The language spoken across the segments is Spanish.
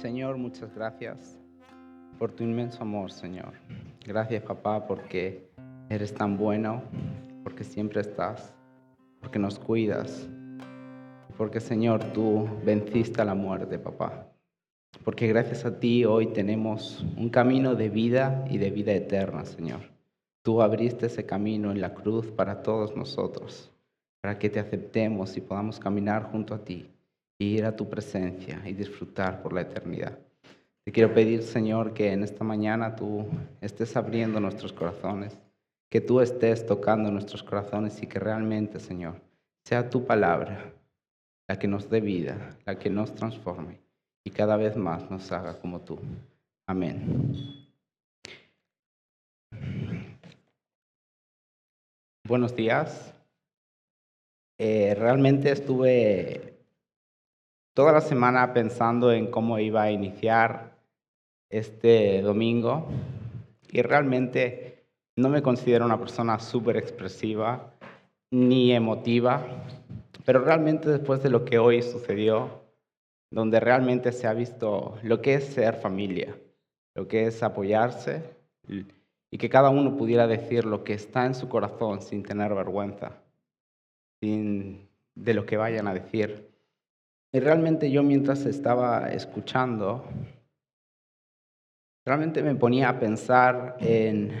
Señor, muchas gracias por tu inmenso amor, Señor. Gracias, papá, porque eres tan bueno, porque siempre estás, porque nos cuidas, porque, Señor, tú venciste la muerte, papá. Porque gracias a ti hoy tenemos un camino de vida y de vida eterna, Señor. Tú abriste ese camino en la cruz para todos nosotros, para que te aceptemos y podamos caminar junto a ti ir a tu presencia y disfrutar por la eternidad. Te quiero pedir, Señor, que en esta mañana tú estés abriendo nuestros corazones, que tú estés tocando nuestros corazones y que realmente, Señor, sea tu palabra la que nos dé vida, la que nos transforme y cada vez más nos haga como tú. Amén. Buenos días. Eh, realmente estuve toda la semana pensando en cómo iba a iniciar este domingo y realmente no me considero una persona súper expresiva ni emotiva, pero realmente después de lo que hoy sucedió, donde realmente se ha visto lo que es ser familia, lo que es apoyarse y que cada uno pudiera decir lo que está en su corazón sin tener vergüenza, sin de lo que vayan a decir. Y realmente yo mientras estaba escuchando, realmente me ponía a pensar en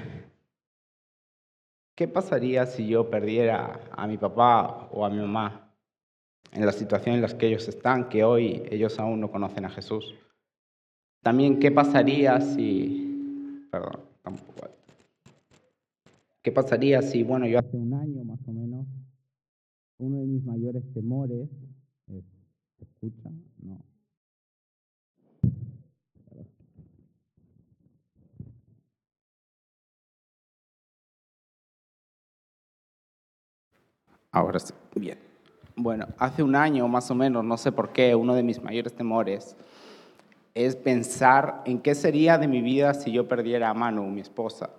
qué pasaría si yo perdiera a mi papá o a mi mamá en la situación en la que ellos están, que hoy ellos aún no conocen a Jesús. También qué pasaría si, perdón, tampoco. ¿Qué pasaría si, bueno, yo hace un año más o menos, uno de mis mayores temores es ¿Se escucha? No. Ahora sí, bien. Bueno, hace un año más o menos, no sé por qué, uno de mis mayores temores es pensar en qué sería de mi vida si yo perdiera a Manu, mi esposa.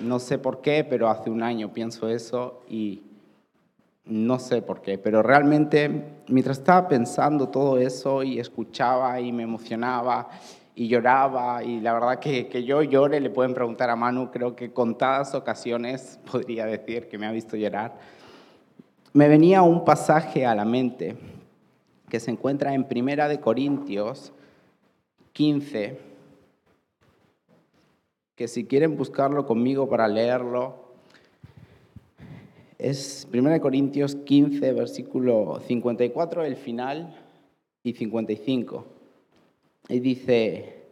No sé por qué, pero hace un año pienso eso y no sé por qué, pero realmente mientras estaba pensando todo eso y escuchaba y me emocionaba y lloraba, y la verdad que, que yo llore, le pueden preguntar a Manu, creo que contadas ocasiones podría decir que me ha visto llorar, me venía un pasaje a la mente que se encuentra en Primera de Corintios 15, que si quieren buscarlo conmigo para leerlo, es 1 Corintios 15, versículo 54, el final, y 55. Y dice,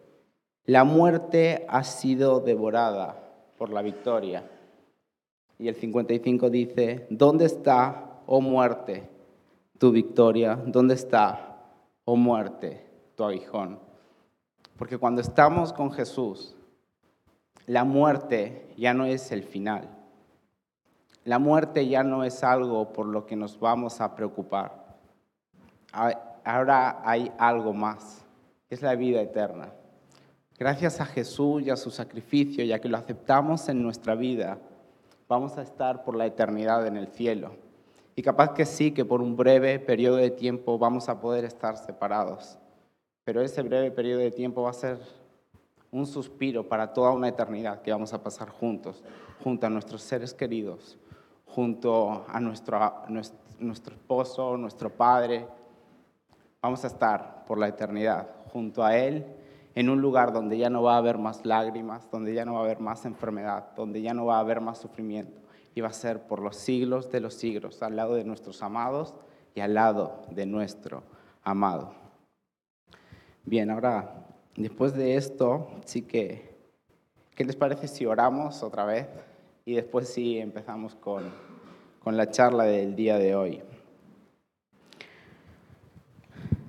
la muerte ha sido devorada por la victoria. Y el 55 dice, ¿dónde está, oh muerte, tu victoria? ¿Dónde está, oh muerte, tu aguijón? Porque cuando estamos con Jesús, la muerte ya no es el final la muerte ya no es algo por lo que nos vamos a preocupar. Ahora hay algo más, es la vida eterna. Gracias a Jesús y a su sacrificio, ya que lo aceptamos en nuestra vida, vamos a estar por la eternidad en el cielo. Y capaz que sí, que por un breve periodo de tiempo vamos a poder estar separados. Pero ese breve periodo de tiempo va a ser un suspiro para toda una eternidad que vamos a pasar juntos, junto a nuestros seres queridos, junto a nuestro, nuestro esposo, nuestro padre. Vamos a estar por la eternidad junto a Él en un lugar donde ya no va a haber más lágrimas, donde ya no va a haber más enfermedad, donde ya no va a haber más sufrimiento. Y va a ser por los siglos de los siglos, al lado de nuestros amados y al lado de nuestro amado. Bien, ahora, después de esto, sí que, ¿qué les parece si oramos otra vez? y después sí empezamos con, con la charla del día de hoy.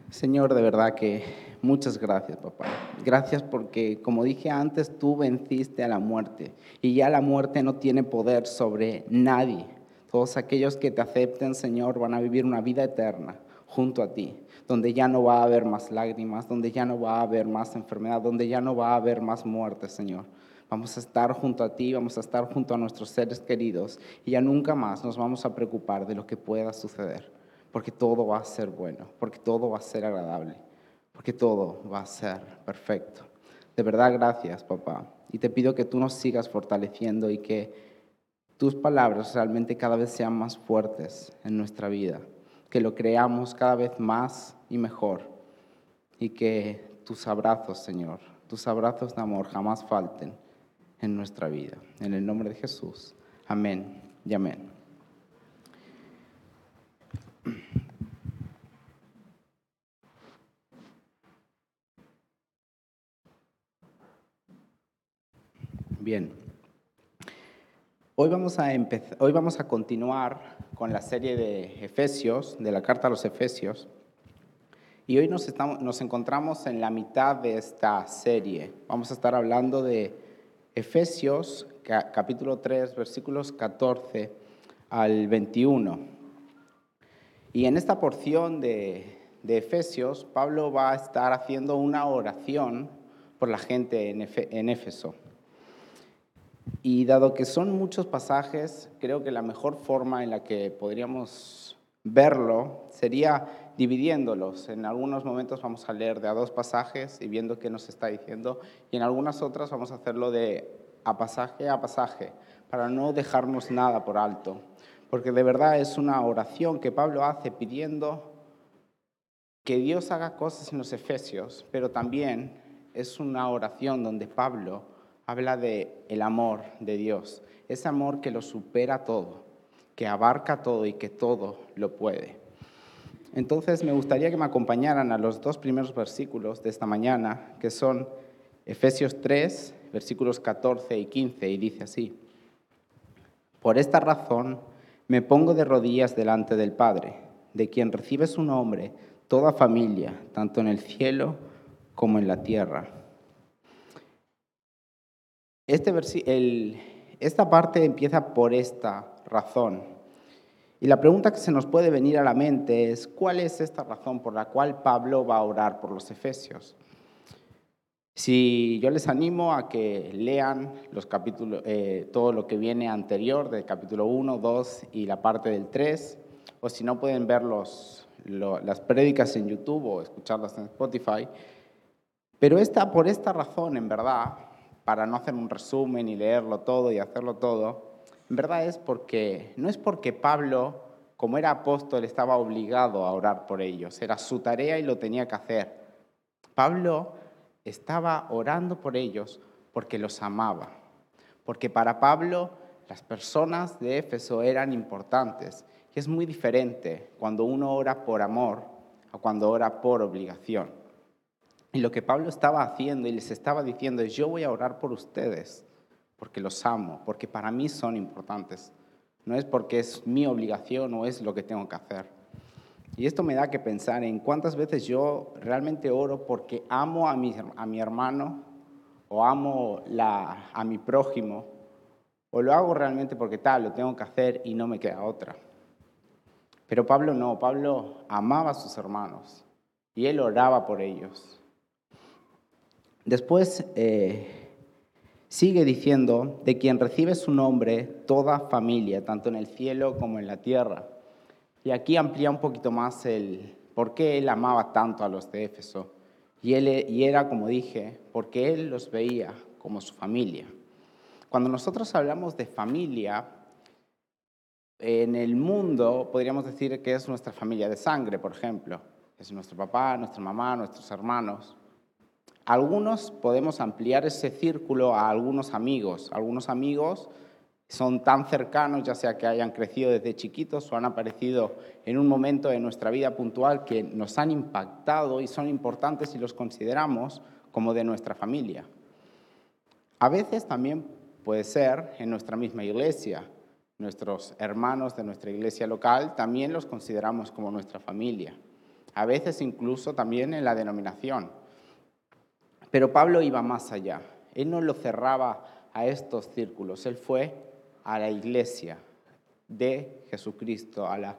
Señor, de verdad que muchas gracias, papá. Gracias porque, como dije antes, tú venciste a la muerte y ya la muerte no tiene poder sobre nadie. Todos aquellos que te acepten, Señor, van a vivir una vida eterna junto a ti, donde ya no va a haber más lágrimas, donde ya no va a haber más enfermedad, donde ya no va a haber más muerte, Señor Vamos a estar junto a ti, vamos a estar junto a nuestros seres queridos y ya nunca más nos vamos a preocupar de lo que pueda suceder, porque todo va a ser bueno, porque todo va a ser agradable, porque todo va a ser perfecto. De verdad, gracias, papá. Y te pido que tú nos sigas fortaleciendo y que tus palabras realmente cada vez sean más fuertes en nuestra vida, que lo creamos cada vez más y mejor y que tus abrazos, Señor, tus abrazos de amor jamás falten en nuestra vida. En el nombre de Jesús. Amén y amén. Bien. Hoy vamos, a hoy vamos a continuar con la serie de Efesios, de la carta a los Efesios. Y hoy nos, estamos, nos encontramos en la mitad de esta serie. Vamos a estar hablando de Efesios capítulo 3, versículos 14 al 21. Y en esta porción de, de Efesios, Pablo va a estar haciendo una oración por la gente en, en Éfeso. Y dado que son muchos pasajes, creo que la mejor forma en la que podríamos verlo sería dividiéndolos. En algunos momentos vamos a leer de a dos pasajes y viendo qué nos está diciendo, y en algunas otras vamos a hacerlo de a pasaje a pasaje, para no dejarnos nada por alto. Porque de verdad es una oración que Pablo hace pidiendo que Dios haga cosas en los Efesios, pero también es una oración donde Pablo habla de el amor de Dios, ese amor que lo supera todo, que abarca todo y que todo lo puede. Entonces me gustaría que me acompañaran a los dos primeros versículos de esta mañana, que son Efesios 3, versículos 14 y 15, y dice así, Por esta razón me pongo de rodillas delante del Padre, de quien recibe su nombre toda familia, tanto en el cielo como en la tierra. Este esta parte empieza por esta razón. Y la pregunta que se nos puede venir a la mente es, ¿cuál es esta razón por la cual Pablo va a orar por los efesios? Si yo les animo a que lean los capítulos, eh, todo lo que viene anterior del capítulo 1, 2 y la parte del 3, o si no pueden ver los, las prédicas en YouTube o escucharlas en Spotify. Pero esta, por esta razón, en verdad, para no hacer un resumen y leerlo todo y hacerlo todo, en verdad es porque, no es porque Pablo, como era apóstol, estaba obligado a orar por ellos, era su tarea y lo tenía que hacer. Pablo estaba orando por ellos porque los amaba, porque para Pablo las personas de Éfeso eran importantes y es muy diferente cuando uno ora por amor a cuando ora por obligación. Y lo que Pablo estaba haciendo y les estaba diciendo es, yo voy a orar por ustedes porque los amo, porque para mí son importantes. No es porque es mi obligación o es lo que tengo que hacer. Y esto me da que pensar en cuántas veces yo realmente oro porque amo a mi, a mi hermano o amo la, a mi prójimo, o lo hago realmente porque tal, lo tengo que hacer y no me queda otra. Pero Pablo no, Pablo amaba a sus hermanos y él oraba por ellos. Después eh, sigue diciendo, de quien recibe su nombre toda familia, tanto en el cielo como en la tierra. Y aquí amplía un poquito más el por qué él amaba tanto a los de Éfeso. Y, él, y era, como dije, porque él los veía como su familia. Cuando nosotros hablamos de familia, en el mundo podríamos decir que es nuestra familia de sangre, por ejemplo. Es nuestro papá, nuestra mamá, nuestros hermanos. Algunos podemos ampliar ese círculo a algunos amigos. Algunos amigos son tan cercanos, ya sea que hayan crecido desde chiquitos o han aparecido en un momento de nuestra vida puntual que nos han impactado y son importantes y los consideramos como de nuestra familia. A veces también puede ser en nuestra misma iglesia. Nuestros hermanos de nuestra iglesia local también los consideramos como nuestra familia. A veces incluso también en la denominación. Pero Pablo iba más allá. Él no lo cerraba a estos círculos. Él fue a la iglesia de Jesucristo, a, la,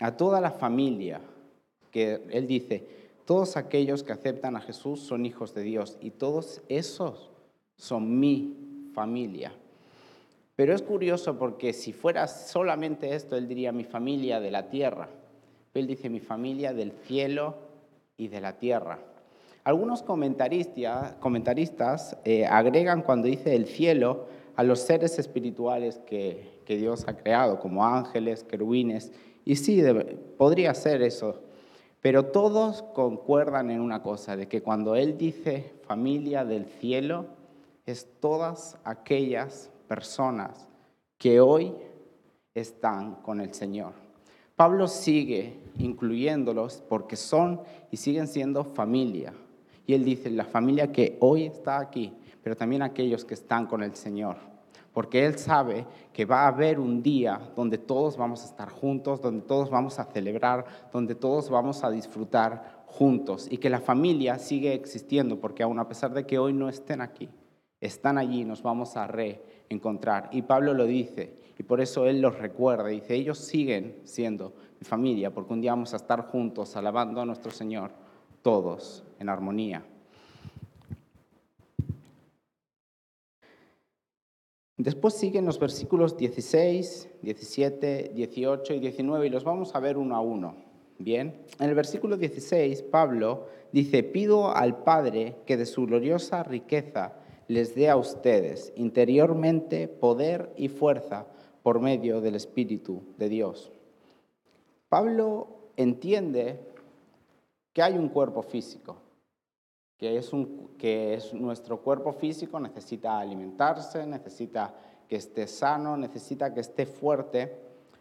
a toda la familia, que él dice, todos aquellos que aceptan a Jesús son hijos de Dios y todos esos son mi familia. Pero es curioso porque si fuera solamente esto, él diría mi familia de la tierra. Él dice mi familia del cielo y de la tierra. Algunos comentaristas eh, agregan cuando dice el cielo a los seres espirituales que, que Dios ha creado, como ángeles, querubines, y sí, podría ser eso, pero todos concuerdan en una cosa, de que cuando Él dice familia del cielo, es todas aquellas personas que hoy están con el Señor. Pablo sigue incluyéndolos porque son y siguen siendo familia. Y él dice, la familia que hoy está aquí, pero también aquellos que están con el Señor. Porque Él sabe que va a haber un día donde todos vamos a estar juntos, donde todos vamos a celebrar, donde todos vamos a disfrutar juntos. Y que la familia sigue existiendo, porque aun a pesar de que hoy no estén aquí, están allí, nos vamos a reencontrar. Y Pablo lo dice, y por eso Él los recuerda, dice, ellos siguen siendo mi familia, porque un día vamos a estar juntos alabando a nuestro Señor, todos en armonía. Después siguen los versículos 16, 17, 18 y 19 y los vamos a ver uno a uno. Bien, en el versículo 16 Pablo dice, pido al Padre que de su gloriosa riqueza les dé a ustedes interiormente poder y fuerza por medio del Espíritu de Dios. Pablo entiende que hay un cuerpo físico, que es, nuestro cuerpo físico, necesita alimentarse, necesita que esté sano, necesita que esté fuerte,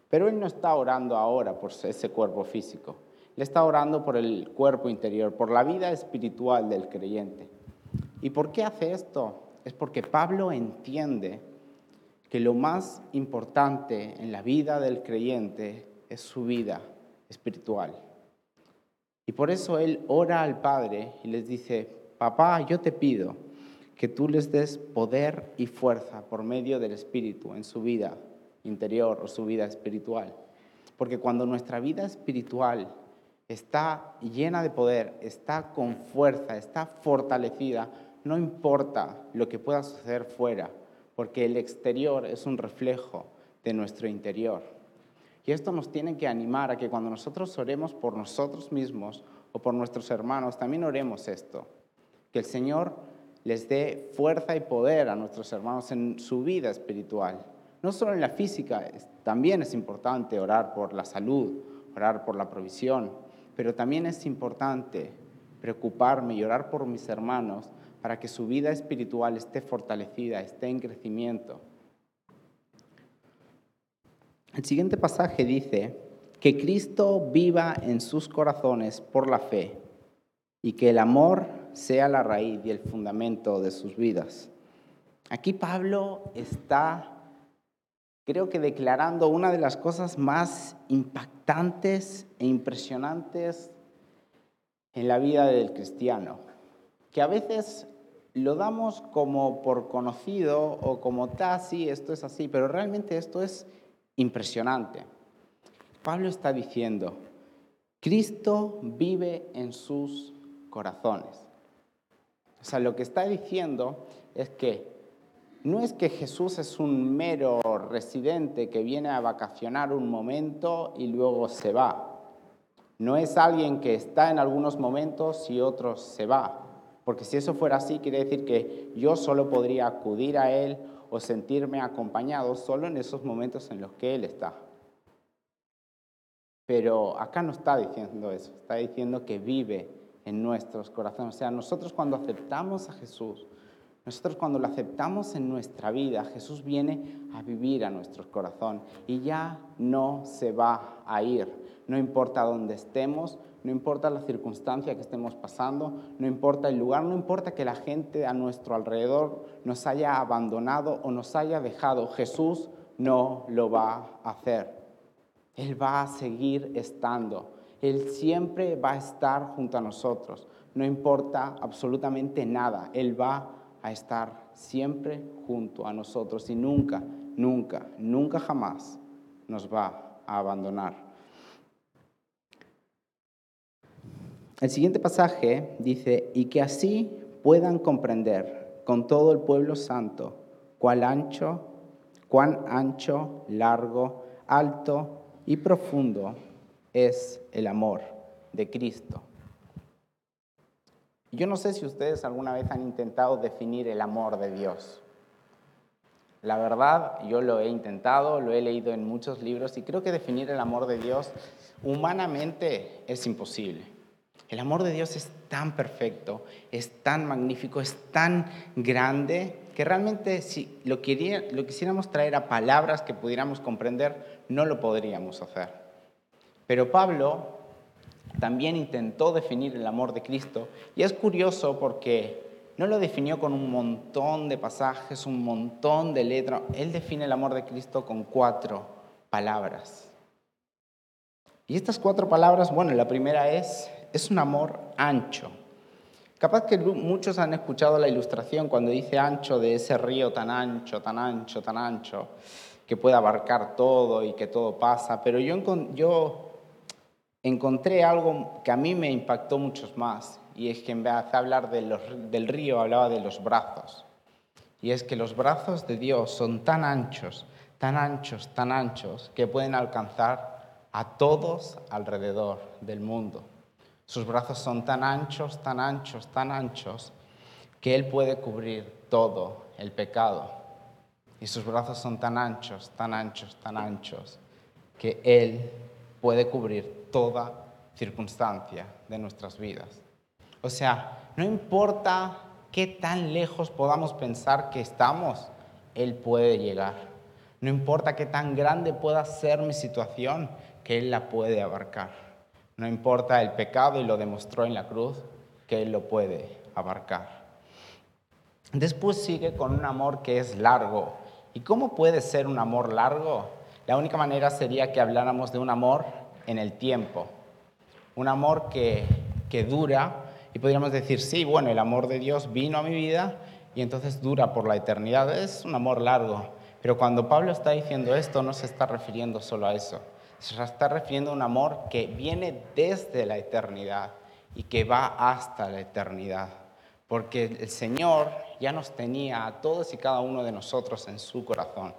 pero Él no está orando ahora por ese cuerpo físico, Él está orando por el cuerpo interior, por la vida espiritual del creyente. ¿Y por qué hace esto? Es porque Pablo entiende que lo más importante en la vida del creyente es su vida espiritual. Y por eso él ora al Padre y les dice, papá, yo te pido que tú les des poder y fuerza por medio del Espíritu en su vida interior o su vida espiritual. Porque cuando nuestra vida espiritual está llena de poder, está con fuerza, está fortalecida, no importa lo que pueda suceder fuera, porque el exterior es un reflejo de nuestro interior. Y esto nos tiene que animar a que cuando nosotros oremos por nosotros mismos o por nuestros hermanos, también oremos esto. Que el Señor les dé fuerza y poder a nuestros hermanos en su vida espiritual. No solo en la física, también es importante orar por la salud, orar por la provisión, pero también es importante preocuparme y orar por mis hermanos para que su vida espiritual esté fortalecida, esté en crecimiento. El siguiente pasaje dice, que Cristo viva en sus corazones por la fe y que el amor sea la raíz y el fundamento de sus vidas. Aquí Pablo está, creo que declarando una de las cosas más impactantes e impresionantes en la vida del cristiano, que a veces lo damos como por conocido o como tal, sí, esto es así, pero realmente esto es impresionante. Pablo está diciendo, Cristo vive en sus corazones. O sea, lo que está diciendo es que no es que Jesús es un mero residente que viene a vacacionar un momento y luego se va. No es alguien que está en algunos momentos y otros se va. Porque si eso fuera así, quiere decir que yo solo podría acudir a Él o sentirme acompañado solo en esos momentos en los que Él está. Pero acá no está diciendo eso, está diciendo que vive en nuestros corazones. O sea, nosotros cuando aceptamos a Jesús, nosotros cuando lo aceptamos en nuestra vida, Jesús viene a vivir a nuestro corazón y ya no se va a ir. No importa dónde estemos, no importa la circunstancia que estemos pasando, no importa el lugar, no importa que la gente a nuestro alrededor nos haya abandonado o nos haya dejado, Jesús no lo va a hacer. Él va a seguir estando. Él siempre va a estar junto a nosotros. No importa absolutamente nada. Él va a estar siempre junto a nosotros y nunca, nunca, nunca jamás nos va a abandonar. El siguiente pasaje dice, y que así puedan comprender con todo el pueblo santo cuán ancho, cuán ancho, largo, alto y profundo es el amor de Cristo. Yo no sé si ustedes alguna vez han intentado definir el amor de Dios. La verdad, yo lo he intentado, lo he leído en muchos libros y creo que definir el amor de Dios humanamente es imposible. El amor de Dios es tan perfecto, es tan magnífico, es tan grande, que realmente si lo, lo quisiéramos traer a palabras que pudiéramos comprender, no lo podríamos hacer. Pero Pablo también intentó definir el amor de Cristo y es curioso porque no lo definió con un montón de pasajes, un montón de letras. Él define el amor de Cristo con cuatro palabras. Y estas cuatro palabras, bueno, la primera es es un amor ancho. Capaz que muchos han escuchado la ilustración cuando dice ancho de ese río tan ancho, tan ancho, tan ancho, que puede abarcar todo y que todo pasa, pero yo, yo encontré algo que a mí me impactó mucho más, y es que en vez de hablar del río hablaba de los brazos. Y es que los brazos de Dios son tan anchos, tan anchos, tan anchos, que pueden alcanzar a todos alrededor del mundo. Sus brazos son tan anchos, tan anchos, tan anchos, que Él puede cubrir todo el pecado. Y sus brazos son tan anchos, tan anchos, tan anchos, que Él puede cubrir toda circunstancia de nuestras vidas. O sea, no importa qué tan lejos podamos pensar que estamos, Él puede llegar. No importa qué tan grande pueda ser mi situación, que Él la puede abarcar. No importa el pecado y lo demostró en la cruz, que Él lo puede abarcar. Después sigue con un amor que es largo. ¿Y cómo puede ser un amor largo? La única manera sería que habláramos de un amor en el tiempo. Un amor que, que dura y podríamos decir, sí, bueno, el amor de Dios vino a mi vida y entonces dura por la eternidad. Es un amor largo. Pero cuando Pablo está diciendo esto, no se está refiriendo solo a eso se está refiriendo a un amor que viene desde la eternidad y que va hasta la eternidad. Porque el Señor ya nos tenía a todos y cada uno de nosotros en su corazón.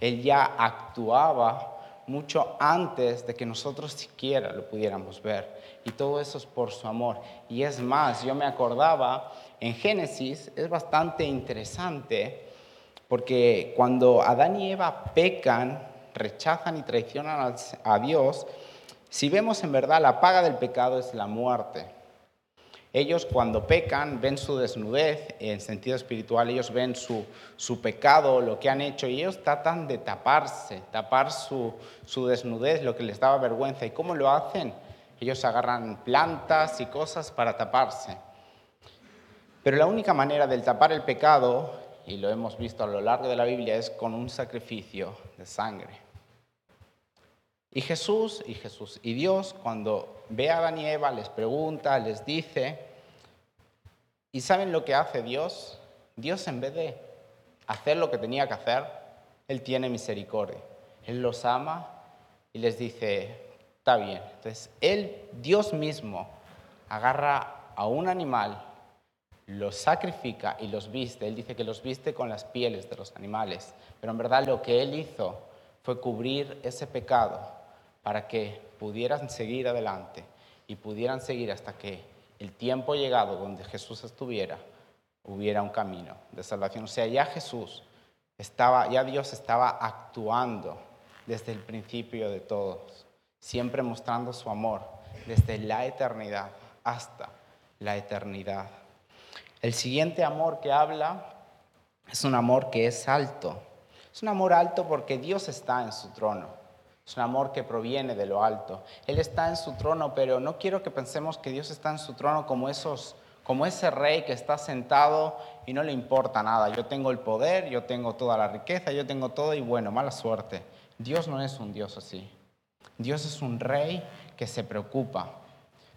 Él ya actuaba mucho antes de que nosotros siquiera lo pudiéramos ver. Y todo eso es por su amor. Y es más, yo me acordaba en Génesis, es bastante interesante, porque cuando Adán y Eva pecan, rechazan y traicionan a Dios, si vemos en verdad la paga del pecado es la muerte. Ellos cuando pecan ven su desnudez, en sentido espiritual, ellos ven su, su pecado, lo que han hecho, y ellos tratan de taparse, tapar su, su desnudez, lo que les daba vergüenza. ¿Y cómo lo hacen? Ellos agarran plantas y cosas para taparse. Pero la única manera de tapar el pecado, y lo hemos visto a lo largo de la Biblia, es con un sacrificio de sangre. Y Jesús, y Jesús, y Dios, cuando ve a Adán y Eva, les pregunta, les dice, ¿y saben lo que hace Dios? Dios en vez de hacer lo que tenía que hacer, Él tiene misericordia. Él los ama y les dice, está bien. Entonces, Él, Dios mismo, agarra a un animal, los sacrifica y los viste. Él dice que los viste con las pieles de los animales. Pero en verdad lo que Él hizo fue cubrir ese pecado para que pudieran seguir adelante y pudieran seguir hasta que el tiempo llegado donde Jesús estuviera, hubiera un camino de salvación. O sea, ya Jesús estaba, ya Dios estaba actuando desde el principio de todos, siempre mostrando su amor desde la eternidad hasta la eternidad. El siguiente amor que habla es un amor que es alto. Es un amor alto porque Dios está en su trono. Es un amor que proviene de lo alto. Él está en su trono, pero no quiero que pensemos que Dios está en su trono como, esos, como ese rey que está sentado y no le importa nada. Yo tengo el poder, yo tengo toda la riqueza, yo tengo todo y bueno, mala suerte. Dios no es un Dios así. Dios es un rey que se preocupa.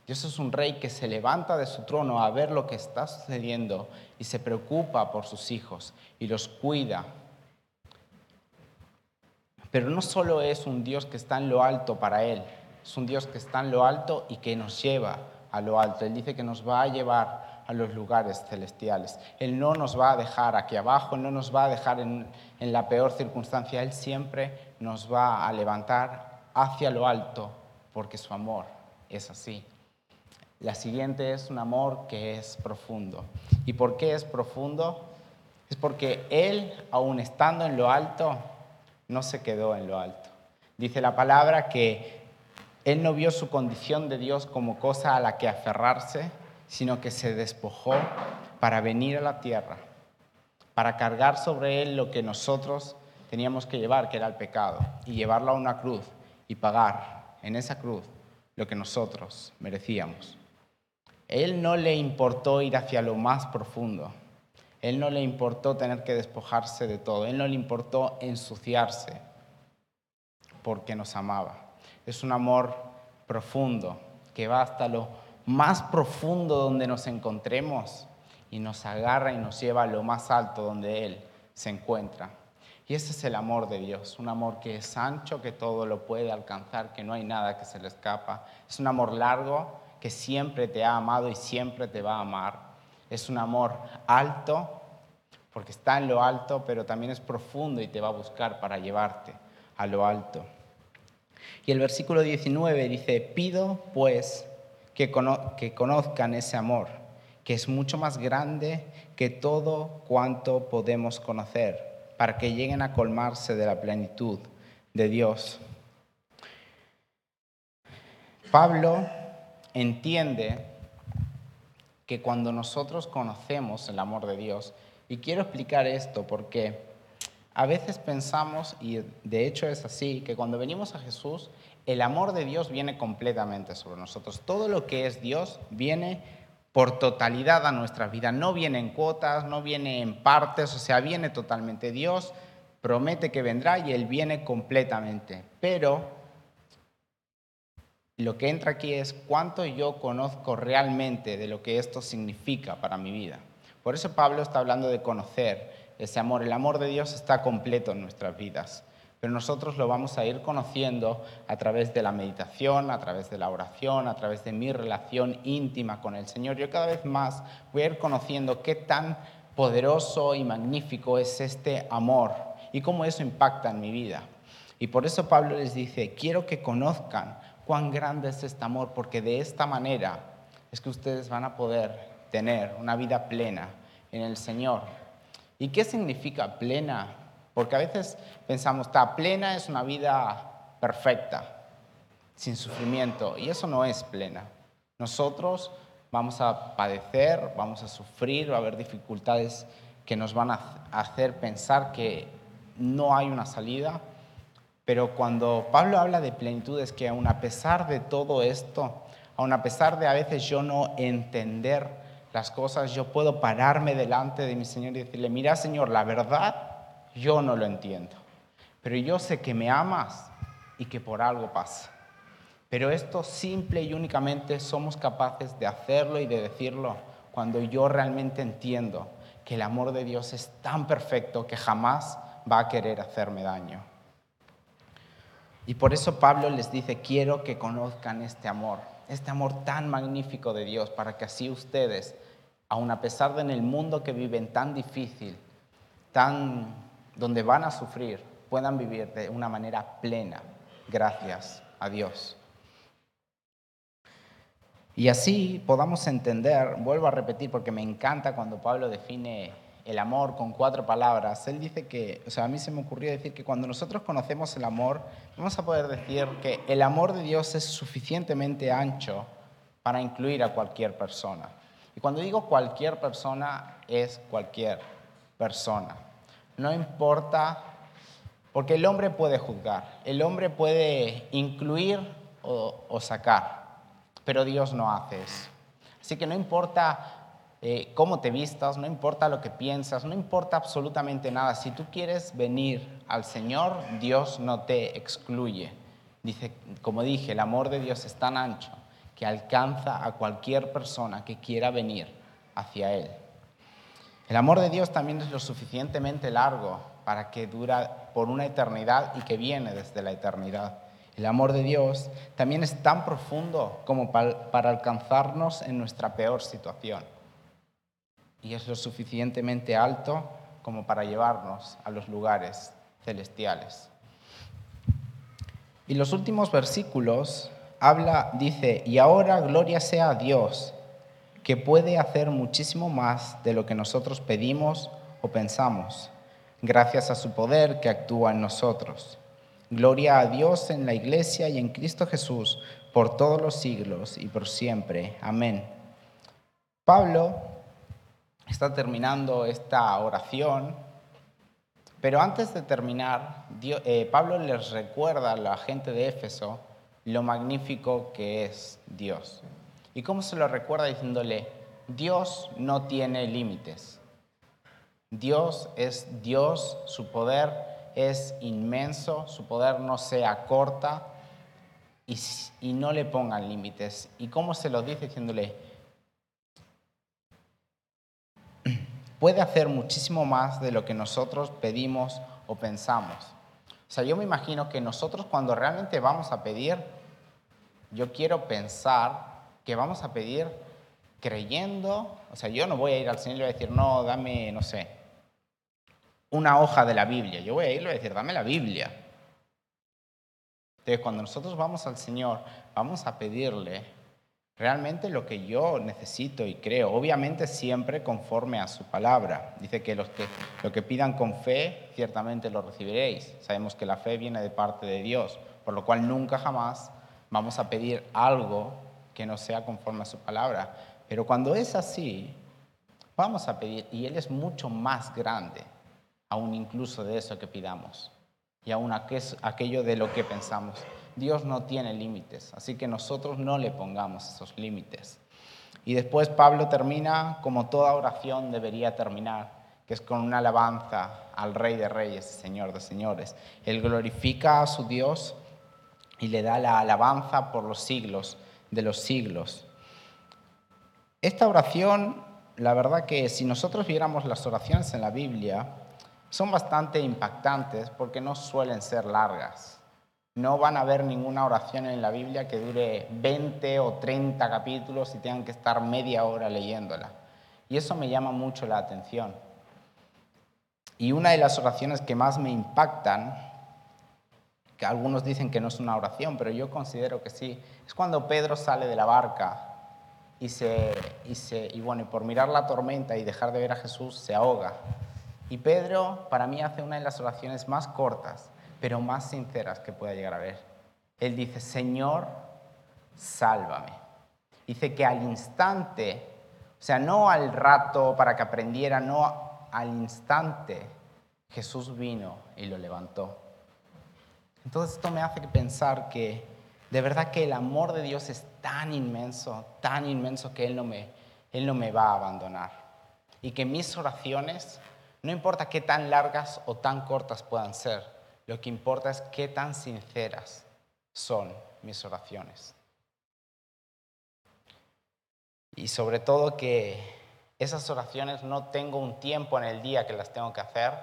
Dios es un rey que se levanta de su trono a ver lo que está sucediendo y se preocupa por sus hijos y los cuida pero no solo es un Dios que está en lo alto para Él, es un Dios que está en lo alto y que nos lleva a lo alto. Él dice que nos va a llevar a los lugares celestiales. Él no nos va a dejar aquí abajo, no nos va a dejar en, en la peor circunstancia. Él siempre nos va a levantar hacia lo alto porque su amor es así. La siguiente es un amor que es profundo. ¿Y por qué es profundo? Es porque Él, aun estando en lo alto, no se quedó en lo alto. Dice la palabra que Él no vio su condición de Dios como cosa a la que aferrarse, sino que se despojó para venir a la tierra, para cargar sobre Él lo que nosotros teníamos que llevar, que era el pecado, y llevarlo a una cruz y pagar en esa cruz lo que nosotros merecíamos. Él no le importó ir hacia lo más profundo. Él no le importó tener que despojarse de todo. Él no le importó ensuciarse porque nos amaba. Es un amor profundo que va hasta lo más profundo donde nos encontremos y nos agarra y nos lleva a lo más alto donde Él se encuentra. Y ese es el amor de Dios, un amor que es ancho, que todo lo puede alcanzar, que no hay nada que se le escapa. Es un amor largo que siempre te ha amado y siempre te va a amar. Es un amor alto, porque está en lo alto, pero también es profundo y te va a buscar para llevarte a lo alto. Y el versículo 19 dice, pido pues que, conozcan ese amor, que es mucho más grande que todo cuanto podemos conocer para que lleguen a colmarse de la plenitud de Dios. Pablo entiende que cuando nosotros conocemos el amor de Dios, y quiero explicar esto porque a veces pensamos, y de hecho es así, que cuando venimos a Jesús, el amor de Dios viene completamente sobre nosotros. Todo lo que es Dios viene por totalidad a nuestra vida. No viene en cuotas, no viene en partes, o sea, viene totalmente. Dios promete que vendrá y Él viene completamente. Pero lo que entra aquí es cuánto yo conozco realmente de lo que esto significa para mi vida. Por eso Pablo está hablando de conocer ese amor. El amor de Dios está completo en nuestras vidas pero nosotros lo vamos a ir conociendo a través de la meditación, a través de la oración, a través de mi relación íntima con el Señor. Yo cada vez más voy a ir conociendo qué tan poderoso y magnífico es este amor y cómo eso impacta en mi vida. Y por eso Pablo les dice, quiero que conozcan cuán grande es este amor, porque de esta manera es que ustedes van a poder tener una vida plena en el Señor. ¿Y qué significa plena? Porque a veces pensamos, está plena es una vida perfecta, sin sufrimiento, y eso no es plena. Nosotros vamos a padecer, vamos a sufrir, va a haber dificultades que nos van a hacer pensar que no hay una salida, pero cuando Pablo habla de plenitud es que aun a pesar de todo esto, aun a pesar de a veces yo no entender las cosas, yo puedo pararme delante de mi Señor y decirle, mira Señor, la verdad yo no lo entiendo, pero yo sé que me amas y que por algo pasa. Pero esto simple y únicamente somos capaces de hacerlo y de decirlo cuando yo realmente entiendo que el amor de Dios es tan perfecto que jamás va a querer hacerme daño. Y por eso Pablo les dice, quiero que conozcan este amor, este amor tan magnífico de Dios, para que así ustedes, aun a pesar de en el mundo que viven tan difícil, tan donde van a sufrir, puedan vivir de una manera plena, gracias a Dios. Y así podamos entender, vuelvo a repetir porque me encanta cuando Pablo define el amor con cuatro palabras. Él dice que, o sea, a mí se me ocurrió decir que cuando nosotros conocemos el amor, vamos a poder decir que el amor de Dios es suficientemente ancho para incluir a cualquier persona. Y cuando digo cualquier persona, es cualquier persona no importa, porque el hombre puede juzgar, el hombre puede incluir o, sacar, pero Dios no hace eso. Así que no importa eh, cómo te vistas, no importa lo que piensas, no importa absolutamente nada. Si tú quieres venir al Señor, Dios no te excluye. Dice, como dije, el amor de Dios es tan ancho que alcanza a cualquier persona que quiera venir hacia Él. El amor de Dios también es lo suficientemente largo para que dura por una eternidad y que viene desde la eternidad. El amor de Dios también es tan profundo como para alcanzarnos en nuestra peor situación. Y es lo suficientemente alto como para llevarnos a los lugares celestiales. Y los últimos versículos habla, dice, y ahora gloria sea a Dios, que puede hacer muchísimo más de lo que nosotros pedimos o pensamos, gracias a su poder que actúa en nosotros. Gloria a Dios en la iglesia y en Cristo Jesús por todos los siglos y por siempre. Amén. Pablo está terminando esta oración, pero antes de terminar, eh, Pablo les recuerda a la gente de Éfeso lo magnífico que es Dios. ¿Y cómo se lo recuerda diciéndole, Dios no tiene límites? Dios es Dios, su poder es inmenso, su poder no se acorta y, y no le pongan límites. ¿Y cómo se lo dice diciéndole, puede hacer muchísimo más de lo que nosotros pedimos o pensamos? O sea, yo me imagino que nosotros cuando realmente vamos a pedir, yo quiero pensar que vamos a pedir creyendo, o sea, yo no voy a ir al Señor y le voy a decir, no, dame, no sé, una hoja de la Biblia. Yo voy a ir y le voy a decir, dame la Biblia. Entonces, cuando nosotros vamos al Señor, vamos a pedirle realmente lo que yo necesito y creo, obviamente siempre conforme a su palabra. Dice que, los que lo que pidan con fe, ciertamente lo recibiréis. Sabemos que la fe viene de parte de Dios, por lo cual nunca jamás vamos a pedir algo que no sea conforme a su palabra. Pero cuando es así, vamos a pedir, y Él es mucho más grande, aún incluso de eso que pidamos, y aún aquello de lo que pensamos. Dios no tiene límites, así que nosotros no le pongamos esos límites. Y después Pablo termina como toda oración debería terminar, que es con una alabanza al Rey de Reyes, Señor de Señores. Él glorifica a su Dios y le da la alabanza por los siglos de los siglos. Esta oración, la verdad que si nosotros viéramos las oraciones en la Biblia, son bastante impactantes porque no suelen ser largas. No van a haber ninguna oración en la Biblia que dure 20 o 30 capítulos y tengan que estar media hora leyéndola. Y eso me llama mucho la atención. Y una de las oraciones que más me impactan, que algunos dicen que no es una oración, pero yo considero que sí, es cuando Pedro sale de la barca y, se, y bueno, por mirar la tormenta y dejar de ver a Jesús se ahoga. Y Pedro para mí hace una de las oraciones más cortas pero más sinceras que pueda llegar a ver. Él dice, Señor, sálvame. Dice que al instante, o sea, no al rato para que aprendiera, no al instante, Jesús vino y lo levantó. Entonces esto me hace pensar que de verdad que el amor de Dios es tan inmenso, tan inmenso que Él no me, Él no me va a abandonar. Y que mis oraciones, no importa qué tan largas o tan cortas puedan ser, lo que importa es qué tan sinceras son mis oraciones. Y sobre todo que esas oraciones no tengo un tiempo en el día que las tengo que hacer,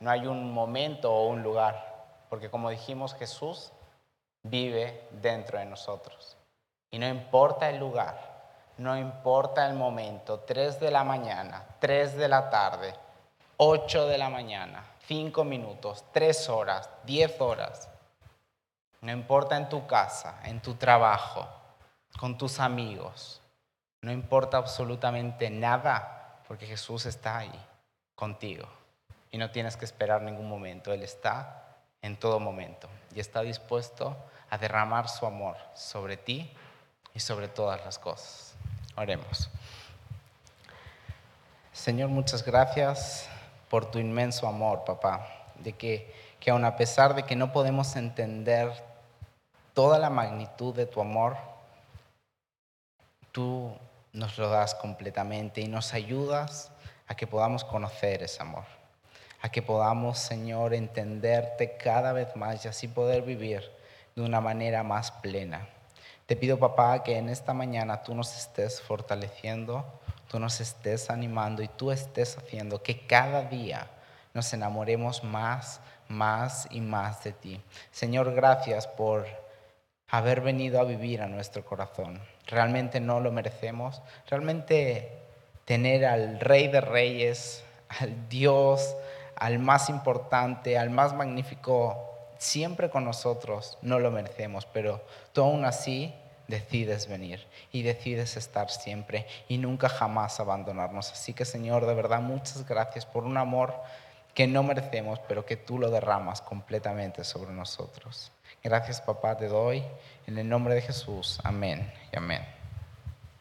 no hay un momento o un lugar, porque como dijimos, Jesús vive dentro de nosotros. Y no importa el lugar, no importa el momento, 3 de la mañana, 3 de la tarde, 8 de la mañana, cinco minutos, tres horas, diez horas. No importa en tu casa, en tu trabajo, con tus amigos. No importa absolutamente nada porque Jesús está ahí contigo. Y no tienes que esperar ningún momento. Él está en todo momento y está dispuesto a derramar su amor sobre ti y sobre todas las cosas. Oremos. Señor, muchas gracias por tu inmenso amor, papá, de que, que aun a pesar de que no podemos entender toda la magnitud de tu amor, tú nos lo das completamente y nos ayudas a que podamos conocer ese amor, a que podamos, Señor, entenderte cada vez más y así poder vivir de una manera más plena. Te pido, papá, que en esta mañana tú nos estés fortaleciendo tú nos estés animando y tú estés haciendo que cada día nos enamoremos más, más y más de ti. Señor, gracias por haber venido a vivir a nuestro corazón. Realmente no lo merecemos. Realmente tener al Rey de Reyes, al Dios, al más importante, al más magnífico siempre con nosotros, no lo merecemos, pero tú aún así decides venir y decides estar siempre y nunca jamás abandonarnos. Así que Señor, de verdad, muchas gracias por un amor que no merecemos, pero que tú lo derramas completamente sobre nosotros. Gracias, papá, te doy. En el nombre de Jesús. Amén y amén.